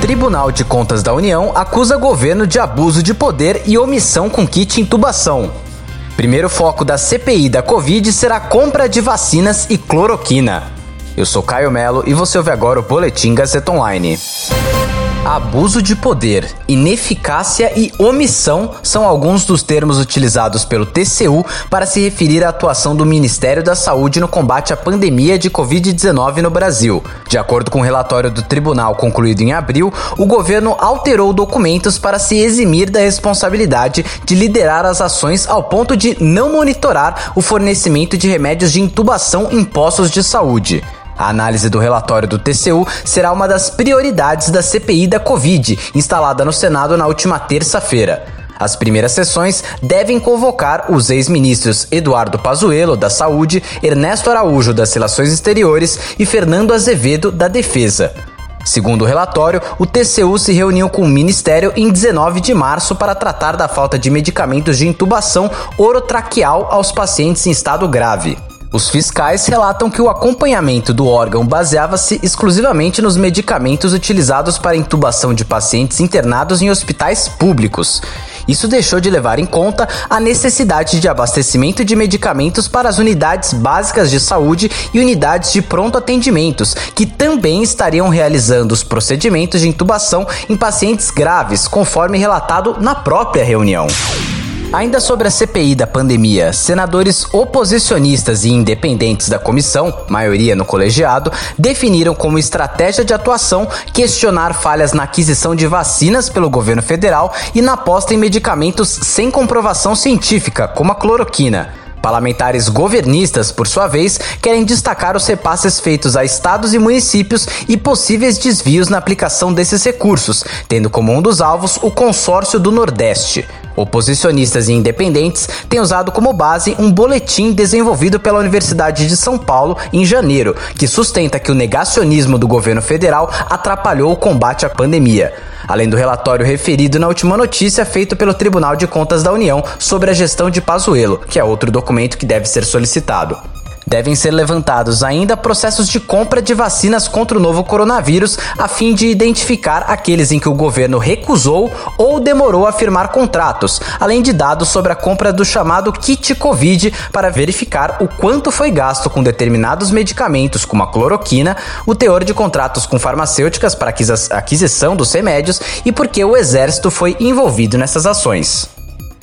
Tribunal de Contas da União acusa governo de abuso de poder e omissão com kit intubação. Primeiro foco da CPI da Covid será compra de vacinas e cloroquina. Eu sou Caio Melo e você ouve agora o Boletim Gazeta Online. Abuso de poder, ineficácia e omissão são alguns dos termos utilizados pelo TCU para se referir à atuação do Ministério da Saúde no combate à pandemia de Covid-19 no Brasil. De acordo com o relatório do tribunal concluído em abril, o governo alterou documentos para se eximir da responsabilidade de liderar as ações ao ponto de não monitorar o fornecimento de remédios de intubação em postos de saúde. A análise do relatório do TCU será uma das prioridades da CPI da Covid, instalada no Senado na última terça-feira. As primeiras sessões devem convocar os ex-ministros Eduardo Pazuello, da Saúde, Ernesto Araújo, das Relações Exteriores e Fernando Azevedo, da Defesa. Segundo o relatório, o TCU se reuniu com o Ministério em 19 de março para tratar da falta de medicamentos de intubação orotraqueal aos pacientes em estado grave. Os fiscais relatam que o acompanhamento do órgão baseava-se exclusivamente nos medicamentos utilizados para intubação de pacientes internados em hospitais públicos. Isso deixou de levar em conta a necessidade de abastecimento de medicamentos para as unidades básicas de saúde e unidades de pronto atendimentos, que também estariam realizando os procedimentos de intubação em pacientes graves, conforme relatado na própria reunião. Ainda sobre a CPI da pandemia, senadores oposicionistas e independentes da comissão, maioria no colegiado, definiram como estratégia de atuação questionar falhas na aquisição de vacinas pelo governo federal e na aposta em medicamentos sem comprovação científica, como a cloroquina. Parlamentares governistas, por sua vez, querem destacar os repasses feitos a estados e municípios e possíveis desvios na aplicação desses recursos, tendo como um dos alvos o consórcio do Nordeste. Oposicionistas e independentes têm usado como base um boletim desenvolvido pela Universidade de São Paulo em janeiro, que sustenta que o negacionismo do governo federal atrapalhou o combate à pandemia além do relatório referido na última notícia feito pelo Tribunal de Contas da União sobre a gestão de Pazuello, que é outro documento que deve ser solicitado. Devem ser levantados ainda processos de compra de vacinas contra o novo coronavírus, a fim de identificar aqueles em que o governo recusou ou demorou a firmar contratos, além de dados sobre a compra do chamado kit Covid para verificar o quanto foi gasto com determinados medicamentos, como a cloroquina, o teor de contratos com farmacêuticas para aquisição dos remédios e por que o exército foi envolvido nessas ações.